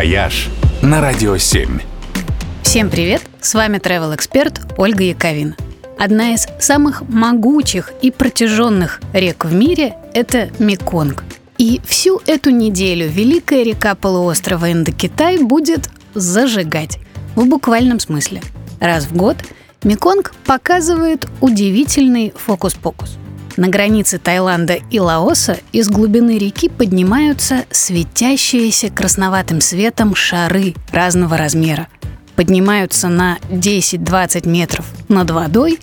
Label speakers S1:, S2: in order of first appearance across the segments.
S1: «Вояж» на Радио 7.
S2: Всем привет! С вами travel эксперт Ольга Яковина. Одна из самых могучих и протяженных рек в мире – это Меконг. И всю эту неделю великая река полуострова Индокитай будет зажигать. В буквальном смысле. Раз в год Меконг показывает удивительный фокус-покус. На границе Таиланда и Лаоса из глубины реки поднимаются светящиеся красноватым светом шары разного размера. Поднимаются на 10-20 метров над водой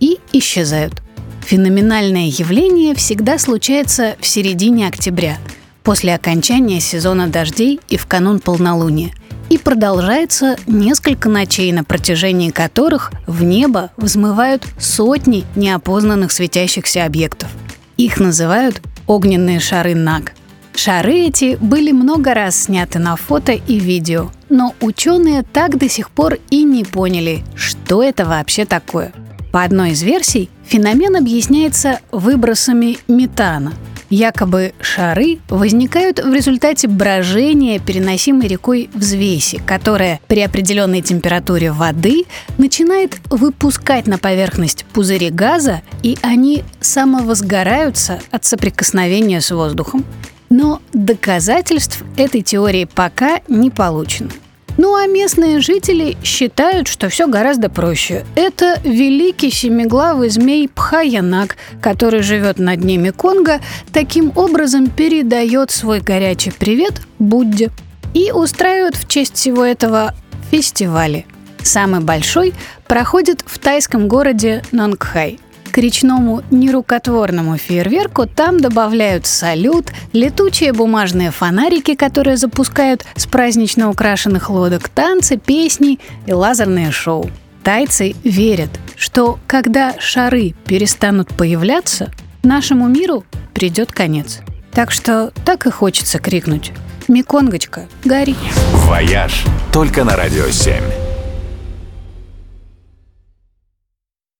S2: и исчезают. Феноменальное явление всегда случается в середине октября, после окончания сезона дождей и в канун полнолуния – и продолжается несколько ночей, на протяжении которых в небо взмывают сотни неопознанных светящихся объектов. Их называют огненные шары Наг. Шары эти были много раз сняты на фото и видео, но ученые так до сих пор и не поняли, что это вообще такое. По одной из версий, феномен объясняется выбросами метана – Якобы шары возникают в результате брожения переносимой рекой взвеси, которая при определенной температуре воды начинает выпускать на поверхность пузыри газа, и они самовозгораются от соприкосновения с воздухом. Но доказательств этой теории пока не получено. Ну а местные жители считают, что все гораздо проще. Это великий семиглавый змей Пхаянак, который живет на дне Меконга, таким образом передает свой горячий привет Будде и устраивают в честь всего этого фестивали. Самый большой проходит в тайском городе Нонгхай – к речному нерукотворному фейерверку там добавляют салют, летучие бумажные фонарики, которые запускают с празднично украшенных лодок, танцы, песни и лазерные шоу. Тайцы верят, что когда шары перестанут появляться, нашему миру придет конец. Так что так и хочется крикнуть «Меконгочка, гори!»
S1: «Вояж» только на «Радио 7».